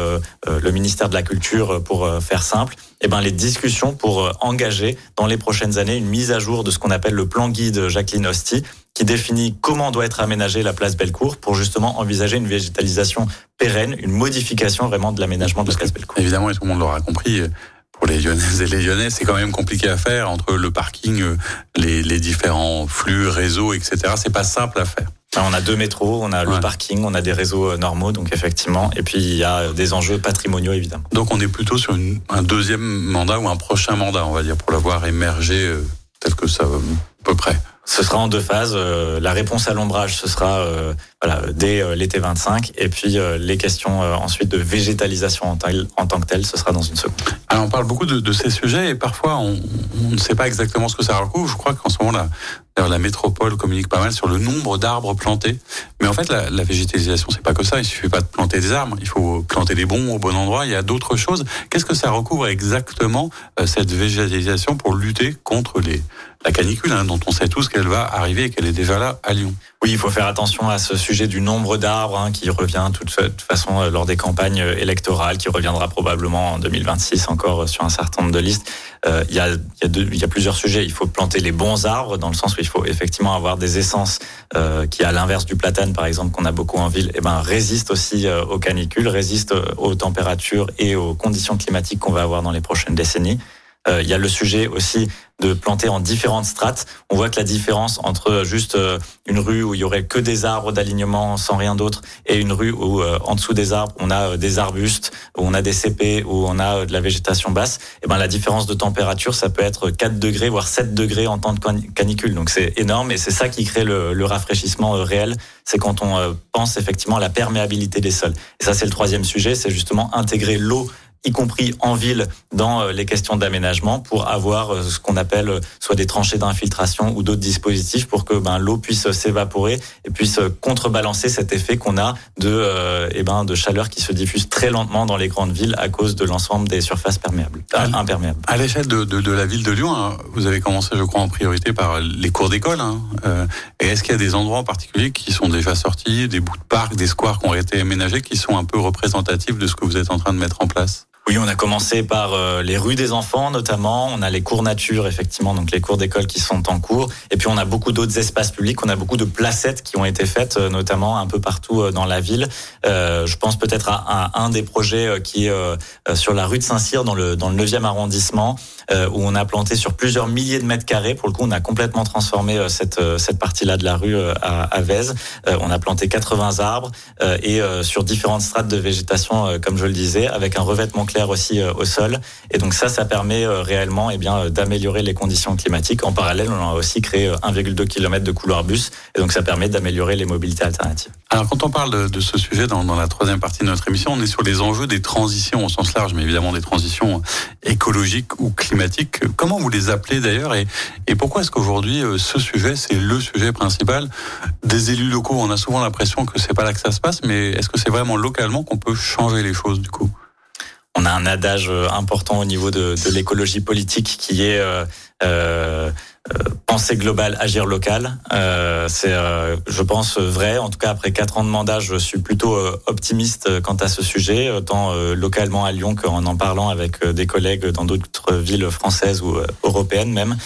le ministère de la Culture pour faire simple eh ben, les discussions pour engager dans les prochaines années une mise à jour de ce qu'on appelle le plan guide Jacqueline Hosty, qui définit comment doit être aménagée la place Bellecour pour justement envisager une végétalisation pérenne, une modification vraiment de l'aménagement de la place Bellecour. Évidemment, et tout le monde l'aura compris, pour les Lyonnaises et les Lyonnais, c'est quand même compliqué à faire entre le parking, les, les différents flux, réseaux, etc. C'est pas simple à faire. On a deux métros, on a le parking, on a des réseaux euh, normaux, donc effectivement, et puis il y a des enjeux patrimoniaux évidemment. Donc on est plutôt sur un deuxième mandat ou un prochain mandat, on va dire, pour l'avoir émergé euh, tel que ça, à peu près. Ce sera en deux phases. Euh, la réponse à l'ombrage, ce sera euh, voilà, dès euh, l'été 25. Et puis les questions ensuite de végétalisation en, en, tant que telle, ce sera dans une seconde. Alors on parle beaucoup de, de ces sujets et parfois on, on, ne sait pas exactement ce que ça recouvre. Je crois qu'en ce moment, la, la métropole communique pas mal sur le nombre d'arbres plantés. Mais en fait, la, la végétalisation, c'est pas que ça. Il suffit pas de planter des arbres. Il faut planter les bons au bon endroit. Il y a d'autres choses. Qu'est-ce que ça recouvre exactement cette végétalisation pour lutter contre les la canicule, hein, dont on sait tous qu'elle va arriver et qu'elle est déjà là à Lyon. Oui, il faut faire attention à ce sujet du nombre d'arbres hein, qui revient de toute façon euh, lors des campagnes euh, électorales, qui reviendra probablement en 2026 encore euh, sur un certain nombre de listes. il, y a, il, y a plusieurs sujets. Il faut planter les bons arbres, dans le sens où il faut effectivement avoir des essences qui, à l'inverse du platane, par exemple, qu'on a beaucoup en ville, eh ben, résistent aussi aux canicules, résistent aux températures et aux conditions climatiques qu'on va avoir dans les prochaines décennies. Il y a le sujet aussi de planter en différentes strates. On voit que la différence entre juste euh, une rue où il y aurait que des arbres d'alignement sans rien d'autre et une rue où euh, en dessous des arbres on a euh, des arbustes, où on a des CP, où on a de la végétation basse, et eh ben la différence de température ça peut être 4 degrés voire 7 degrés en temps de canicule. Donc c'est énorme et c'est ça qui crée le, le rafraîchissement réel. C'est quand on pense effectivement à la perméabilité des sols. Et ça c'est le troisième sujet, c'est justement intégrer l'eau y compris en ville, dans euh, les questions d'aménagement, pour avoir euh, ce qu'on appelle euh, soit des tranchées d'infiltration ou d'autres dispositifs pour que ben, l'eau puisse s'évaporer et puisse contrebalancer cet effet qu'on a de, eh ben, de chaleur qui se diffuse très lentement dans les grandes villes à cause de l'ensemble des surfaces perméables, imperméables. À l'échelle de, de, de, la ville de Lyon, hein, vous avez commencé, je crois, en priorité par les cours d'école. Hein, et est-ce qu'il y a des endroits en particulier qui sont déjà sortis, des bouts de parcs, des squares qui ont été aménagés, qui sont un peu représentatifs de ce que vous êtes en train de mettre en place? Oui, on a commencé par euh, les rues des enfants notamment. On a les cours nature effectivement, donc les cours d'école qui sont en cours. Et puis on a beaucoup d'autres espaces publics. On a beaucoup de placettes qui ont été faites, euh, notamment un peu partout euh, dans la ville. Euh, je pense peut-être à, un des projets qui est sur la rue de Saint-Cyr dans le dans le 9e arrondissement, où on a planté sur plusieurs milliers de mètres carrés. Pour le coup, on a complètement transformé cette cette partie-là de la rue à, à Vèze. on a planté 80 arbres et sur différentes strates de végétation, comme je le disais, avec un revêtement aussi euh, au sol. Et donc ça, ça permet euh, réellement eh bien, euh, d'améliorer les conditions climatiques. En parallèle, on a aussi créé 1,2 km de couloir bus. Et donc ça permet d'améliorer les mobilités alternatives. Alors quand on parle de, ce sujet dans, dans, la troisième partie de notre émission, on est sur les enjeux des transitions au sens large, mais évidemment des transitions écologiques ou climatiques. Comment vous les appelez d'ailleurs et, et pourquoi est-ce qu'aujourd'hui ce sujet, c'est le sujet principal? Des élus locaux On a souvent l'impression que c'est pas là que ça se passe, mais est-ce que c'est vraiment localement qu'on peut changer les choses du coup? On a un adage euh, important au niveau de, de l'écologie politique qui est euh, euh, euh, penser global, agir local. Euh, c'est, euh, je pense, vrai. En tout cas, après quatre ans de mandat, je suis plutôt optimiste quant à ce sujet, tant localement à Lyon qu'en en parlant avec des collègues dans d'autres villes françaises ou européennes même.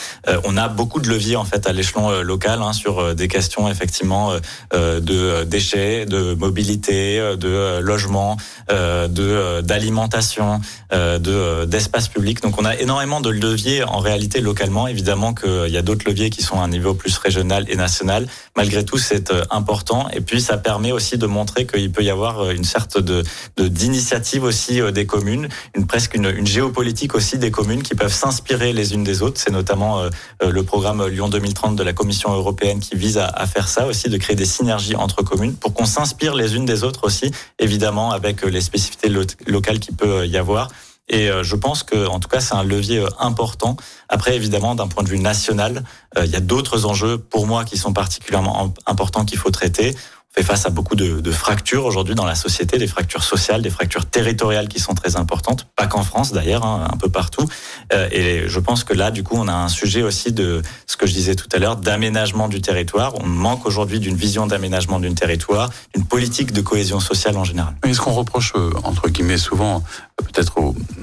on a beaucoup de leviers en fait à l'échelon local hein, sur des questions effectivement de déchets, de mobilité, de logement, de d'alimentation, de d'espace public. Donc, on a énormément de leviers en réalité localement Évidemment qu'il y a d'autres leviers qui sont à un niveau plus régional et national. Malgré tout, c'est important. Et puis, ça permet aussi de montrer qu'il peut y avoir une sorte de d'initiative aussi des communes, une presque une, une, géopolitique aussi des communes qui peuvent s'inspirer les unes des autres. C'est notamment le programme Lyon 2030 de la Commission européenne qui vise à, à faire ça aussi, de créer des synergies entre communes pour qu'on s'inspire les unes des autres aussi, évidemment avec les spécificités locales qui peut y avoir. Et euh, je pense que, en tout cas, c'est un levier euh, important. Après, évidemment, d'un point de vue national, euh, il y a d'autres enjeux pour moi qui sont particulièrement importants qu'il faut traiter fait face à beaucoup de, fractures aujourd'hui dans la société, des fractures sociales, des fractures territoriales qui sont très importantes, pas qu'en France d'ailleurs, hein, un peu partout. Euh, et je pense que là, du coup, on a un sujet aussi de ce que je disais tout à l'heure, d'aménagement du territoire. On manque aujourd'hui d'une vision d'aménagement d'un territoire, d'une politique de cohésion sociale en général. Mais ce qu'on reproche, euh, entre guillemets, souvent, peut-être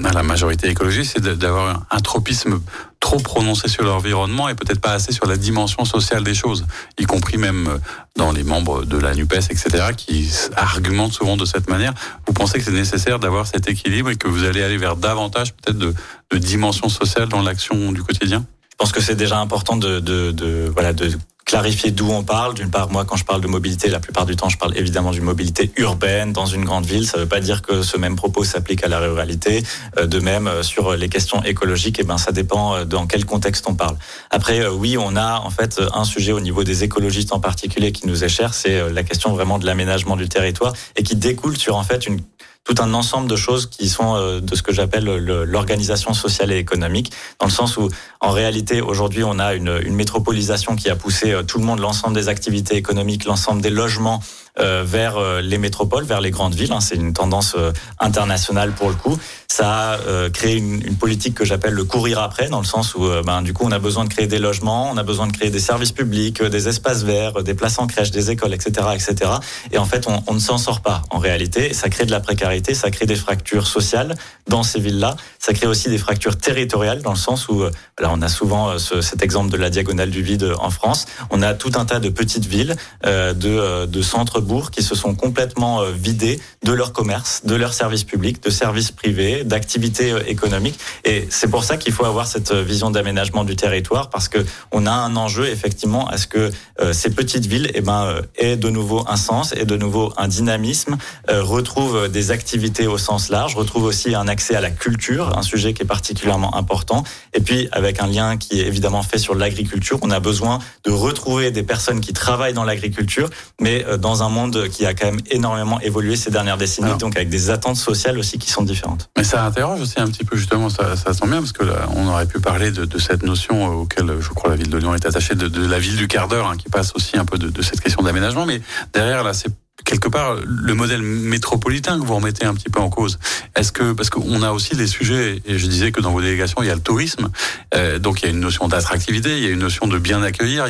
à la majorité écologique, c'est d'avoir un tropisme trop prononcé sur l'environnement et peut-être pas assez sur la dimension sociale des choses, y compris même euh, dans les membres de la NUPES, etc., qui argumentent souvent de cette manière. Vous pensez que c'est nécessaire d'avoir cet équilibre et que vous allez aller vers davantage peut-être de, de dimension sociale dans l'action du quotidien? Je pense que c'est déjà important de, de, de, voilà de clarifier d'où on parle. D'une part, moi, quand je parle de mobilité, la plupart du temps, je parle évidemment d'une mobilité urbaine dans une grande ville. Ça ne veut pas dire que ce même propos s'applique à la ruralité. Euh, de même, euh, sur les questions écologiques, eh ben, ça dépend euh, dans quel contexte on parle. Après, oui, on a en fait un sujet au niveau des écologistes en particulier qui nous est cher, c'est la question vraiment de l'aménagement du territoire et qui découle sur en fait une tout un ensemble de choses qui sont euh, de ce que j'appelle l'organisation sociale et économique, dans le sens où, en réalité, aujourd'hui, on a une, métropolisation qui a poussé euh, tout le monde, l'ensemble des activités économiques, l'ensemble des logements vers euh, les métropoles, vers les grandes villes. Hein. C'est une tendance euh, internationale pour le coup. Ça a créé une, une politique que j'appelle le courir après, dans le sens où ben, du coup on a besoin de créer des logements, on a besoin de créer des services publics, des espaces verts, des places en crèche, des écoles, etc., etc. Et en fait, on, on ne s'en sort pas. En réalité, ça crée de la précarité, ça crée des fractures sociales dans ces villes-là. Ça crée aussi des fractures territoriales, dans le sens où là, on a souvent ce, cet exemple de la diagonale du vide en France. On a tout un tas de petites villes, de, de centres qui se sont complètement euh, vidés de leur commerce, de leurs services publics, de services privés, d'activités euh, économiques. Et c'est pour ça qu'il faut avoir cette euh, vision d'aménagement du territoire parce que on a un enjeu effectivement à ce que ces petites villes eh ben, aient de nouveau un sens et de nouveau un dynamisme, retrouvent des activités au sens large, retrouvent aussi un accès à la culture, un sujet qui est particulièrement important. Et puis avec un lien qui est évidemment fait sur l'agriculture, on a besoin de retrouver des personnes qui travaillent dans l'agriculture, mais dans un monde qui a quand même énormément évolué ces dernières décennies, donc avec des attentes sociales aussi qui sont différentes. Mais ça interroge aussi un petit peu justement, ça, ça sent bien, parce que là, on aurait pu parler de, de, cette notion auquel je crois la ville de Lyon est attachée, de, de la ville du quart d'heure, hein, qui passe aussi un peu de, de cette question d'aménagement, mais derrière là, c'est quelque part le modèle métropolitain que vous remettez un petit peu en cause. Est-ce que parce qu'on a aussi des sujets et je disais que dans vos délégations il y a le tourisme, euh, donc il y a une notion d'attractivité, il y a une notion de bien accueillir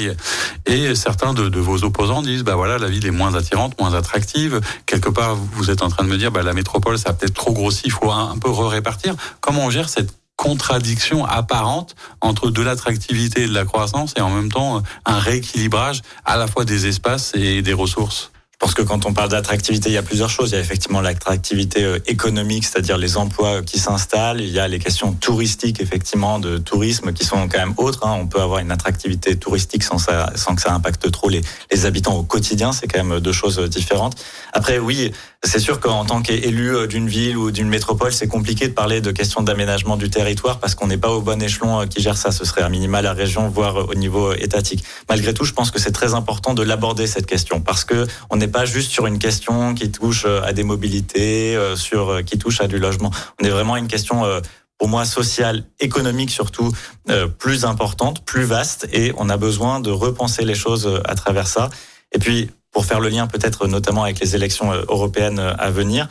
et certains de, vos opposants disent bah voilà la ville est moins attirante, moins attractive. Quelque part vous êtes en train de me dire bah la métropole ça a peut-être trop grossi, il faut un, un peu répartir. Comment on gère cette contradiction apparente entre de l'attractivité et de la croissance et en même temps un rééquilibrage à la fois des espaces et des ressources? Pense que quand on parle d'attractivité, il y a plusieurs choses. Il y a effectivement l'attractivité euh, économique, c'est-à-dire les emplois qui s'installent. Il y a les questions touristiques, effectivement, de tourisme qui sont quand même autres. Hein. On peut avoir une attractivité touristique sans, ça, sans que ça impacte trop les, les habitants au quotidien. C'est quand même deux choses différentes. Après, oui, c'est sûr qu'en tant qu'élu euh, d'une ville ou d'une métropole, c'est compliqué de parler de questions d'aménagement du territoire parce qu'on n'est pas au bon échelon euh, qui gère ça. Ce serait à minima la région, voire au niveau étatique. Malgré tout, je pense que c'est très important de l'aborder cette question parce que on n'est pas juste sur une question qui touche euh, à des mobilités, euh, sur euh, qui touche à du logement. On est vraiment une question pour moi sociale, économique surtout, plus importante, plus vaste, et on a besoin de repenser les choses à travers ça. Et puis, pour faire le lien peut-être notamment avec les élections européennes à venir,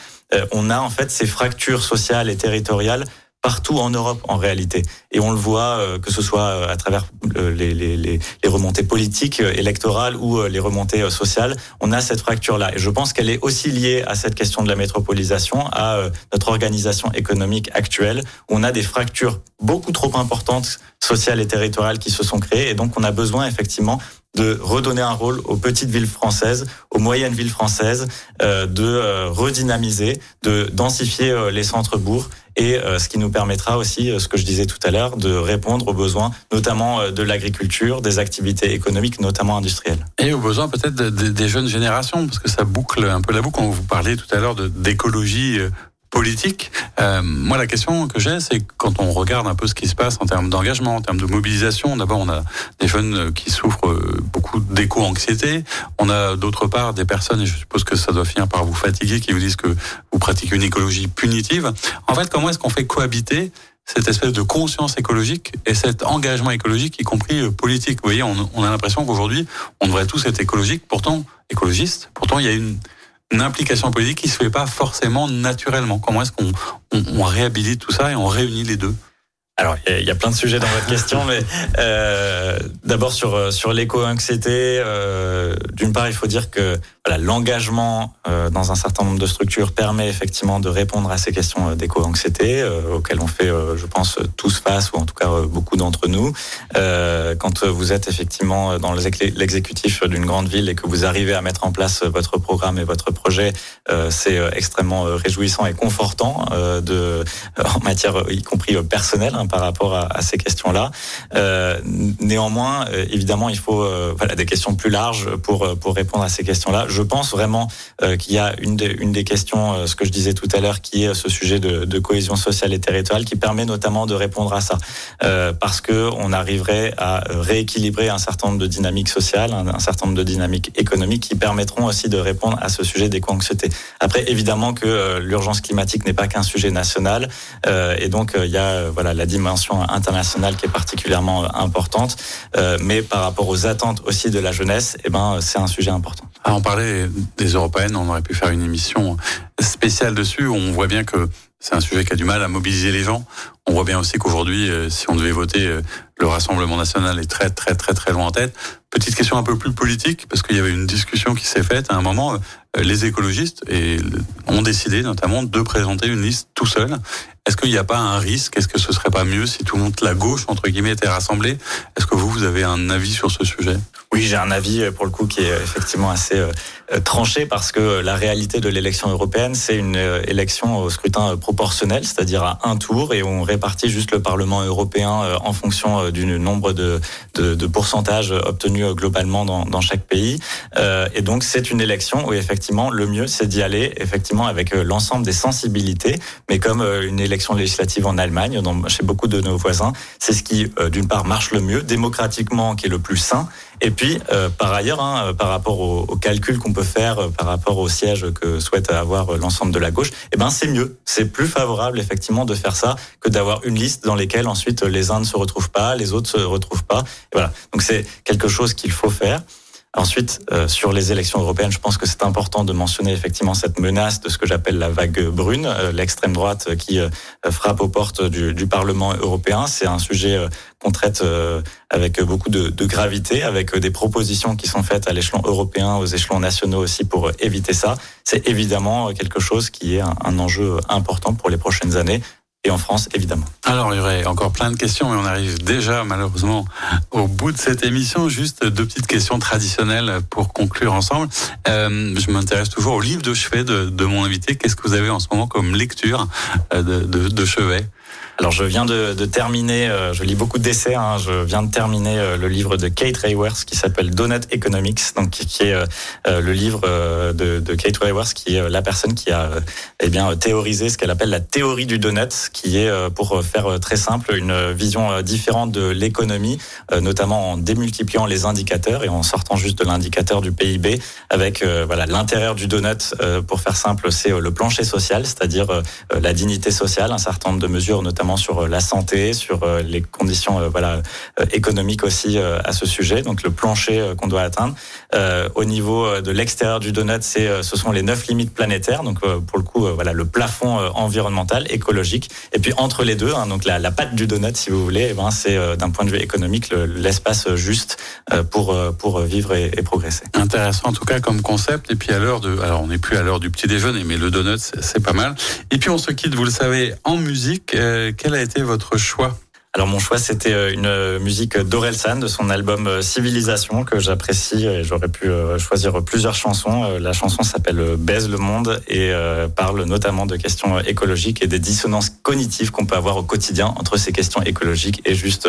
on a en fait ces fractures sociales et territoriales partout en Europe en réalité. Et on le voit euh, que ce soit euh, à travers euh, les, les, les, remontées politiques, électorales ou les remontées sociales. On a cette fracture-là. Et je pense qu'elle est aussi liée à cette question de la métropolisation, à notre organisation économique actuelle, où on a des fractures beaucoup trop importantes sociales et territoriales qui se sont créées. Et donc, on a besoin effectivement de redonner un rôle aux petites villes françaises, aux moyennes villes françaises, euh, de euh, redynamiser, de densifier euh, les centres-bourgs et ce qui nous permettra aussi, ce que je disais tout à l'heure, de répondre aux besoins, notamment de l'agriculture, des activités économiques, notamment industrielles. Et aux besoins peut-être des jeunes générations, parce que ça boucle un peu la boucle. Quand vous parliez tout à l'heure d'écologie politique. Euh, moi, la question que j'ai, c'est quand on regarde un peu ce qui se passe en termes d'engagement, en termes de mobilisation. D'abord, on a des jeunes qui souffrent euh, beaucoup d'éco-anxiété. On a d'autre part des personnes, et je suppose que ça doit finir par vous fatiguer, qui vous disent que vous pratiquez une écologie punitive. En fait, comment est-ce qu'on fait cohabiter cette espèce de conscience écologique et cet engagement écologique, y compris euh, politique? Vous voyez, on, on a l'impression qu'aujourd'hui, on devrait tous être écologiques, pourtant écologistes. Pourtant, il y a une implication politique qui se fait pas forcément naturellement. Comment est-ce qu'on on, réhabilite tout ça et on réunit les deux? Alors, il y, a plein de sujets dans votre question, mais euh, d'abord sur euh, sur l'éco-anxiété. Euh, D'une part, il faut dire que voilà, l'engagement euh, dans un certain nombre de structures permet effectivement de répondre à ces questions euh, d'éco-anxiété euh, auxquelles on fait, je pense, tous face ou en tout cas beaucoup d'entre nous. quand vous êtes effectivement dans l'exécutif d'une grande ville et que vous arrivez à mettre en place votre programme et votre projet, c'est extrêmement réjouissant et confortant de en matière y compris personnelle hein, par rapport à, à ces questions-là. néanmoins, évidemment, il faut voilà des questions plus larges pour pour répondre à ces questions-là je pense vraiment euh, qu'il y a une des, une des questions, euh, ce que je disais tout à l'heure, qui est ce sujet de, de, cohésion sociale et territoriale, qui permet notamment de répondre à ça, euh, parce que on arriverait à rééquilibrer un certain nombre de dynamiques sociales, un, certain nombre de dynamiques économiques, qui permettront aussi de répondre à ce sujet d'éco-anxiété. Après, évidemment que l'urgence climatique n'est pas qu'un sujet national, et donc il y a voilà la dimension internationale qui est particulièrement importante, mais par rapport aux attentes aussi de la jeunesse, eh ben c'est un sujet important. Ah, on parlait des européennes, on aurait pu faire une émission spéciale dessus. On voit bien que c'est un sujet qui a du mal à mobiliser les gens. On voit bien aussi qu'aujourd'hui, euh, si on devait voter, euh, le Rassemblement national est très très très très loin en tête. Petite question un peu plus politique, parce qu'il y avait une discussion qui s'est faite à un moment. Euh, les écologistes ont décidé notamment de présenter une liste tout seul. Est-ce qu'il n'y a pas un risque? Est-ce que ce serait pas mieux si tout le monde, la gauche entre guillemets, était rassemblée? Est-ce que vous, vous avez un avis sur ce sujet? Oui, j'ai un avis pour le coup qui est effectivement assez tranché parce que la réalité de l'élection européenne, c'est une élection au scrutin proportionnel, c'est-à-dire à un tour, et on répartit juste le Parlement européen en fonction du nombre de, de, de pourcentages obtenus globalement dans, dans chaque pays. et donc, c'est une élection où effectivement, le mieux, c'est d'y aller effectivement avec l'ensemble des sensibilités, mais comme une élection élections législatives en Allemagne, chez beaucoup de nos voisins. C'est ce qui, euh, d'une part, marche le mieux, démocratiquement, qui est le plus sain. Et puis, euh, par ailleurs, hein, par rapport au, au calcul qu'on peut faire, euh, par rapport au siège que souhaite avoir l'ensemble de la gauche, eh ben c'est mieux. C'est plus favorable, effectivement, de faire ça que d'avoir une liste dans lesquelles ensuite les uns ne se retrouvent pas, les autres se retrouvent pas. Et voilà. Donc c'est quelque chose qu'il faut faire. Ensuite, euh, sur les élections européennes, je pense que c'est important de mentionner effectivement cette menace de ce que j'appelle la vague brune, euh, l'extrême droite qui euh, frappe aux portes du, Parlement européen. C'est un sujet qu'on traite avec beaucoup de, gravité, avec des propositions qui sont faites à l'échelon européen, aux échelons nationaux aussi pour éviter ça. C'est évidemment quelque chose qui est un enjeu important pour les prochaines années et en France, évidemment. Alors, il y aurait encore plein de questions, mais on arrive déjà, malheureusement, au bout de cette émission. Juste deux petites questions traditionnelles pour conclure ensemble. Euh, je m'intéresse toujours au livre de chevet de, de mon invité. Qu'est-ce que vous avez en ce moment comme lecture euh, de, de, de chevet? Alors je viens de, de terminer, euh, je lis beaucoup d'essais, hein, je viens de terminer euh, le livre de Kate Raworth qui s'appelle Donut Economics, donc qui, est euh, le livre de, de, Kate Raworth qui est la personne qui a eh bien théorisé ce qu'elle appelle la théorie du donut, qui est pour faire très simple une vision différente de l'économie, notamment en démultipliant les indicateurs et en sortant juste de l'indicateur du PIB avec voilà l'intérieur du donut pour faire simple, c'est le plancher social, c'est-à-dire la dignité sociale, un certain nombre de mesures notamment sur euh, la santé, sur euh, les conditions euh, voilà économiques aussi à ce sujet. Donc le plancher qu'on doit atteindre. au niveau de l'extérieur du donut, c'est ce sont les neuf limites planétaires. Donc pour le coup, voilà le plafond environnemental, écologique. Et puis entre les deux, hein, donc la, la pâte du donut, si vous voulez, eh ben c'est d'un point de vue économique l'espace juste pour pour vivre et, et, progresser. Intéressant en tout cas comme concept. Et puis à l'heure de, alors on n'est plus à l'heure du petit déjeuner, mais le donut c'est pas mal. Et puis on se quitte, vous le savez, en musique quel a été votre choix? Alors mon choix c'était euh, une euh, musique d'Orelsan de son album euh, Civilisation que j'apprécie et j'aurais pu choisir plusieurs chansons. La chanson s'appelle Baise le monde et parle notamment de questions écologiques et des dissonances cognitives qu'on peut avoir au quotidien entre ces questions écologiques et juste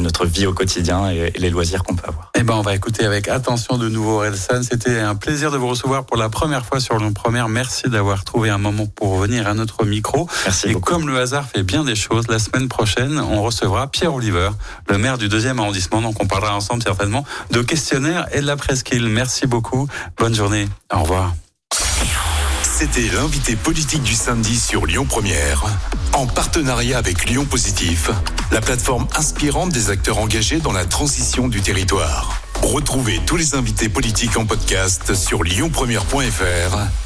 notre vie au quotidien et les loisirs qu'on peut avoir. Eh ben on va écouter avec attention de nouveau Orelsan. C'était un plaisir de vous recevoir pour la première fois sur Lyon Première. Merci d'avoir trouvé un moment pour venir à notre micro. Merci et comme le hasard fait bien des choses, la semaine prochaine on Pierre Oliver, le maire du deuxième arrondissement. Donc on parlera ensemble certainement de questionnaire et de la presqu'île. Merci beaucoup. Bonne journée. Au revoir. C'était l'invité politique du samedi sur Lyon Première, en partenariat avec Lyon Positif, la plateforme inspirante des acteurs engagés dans la transition du territoire. Retrouvez tous les invités politiques en podcast sur lyonpremière.fr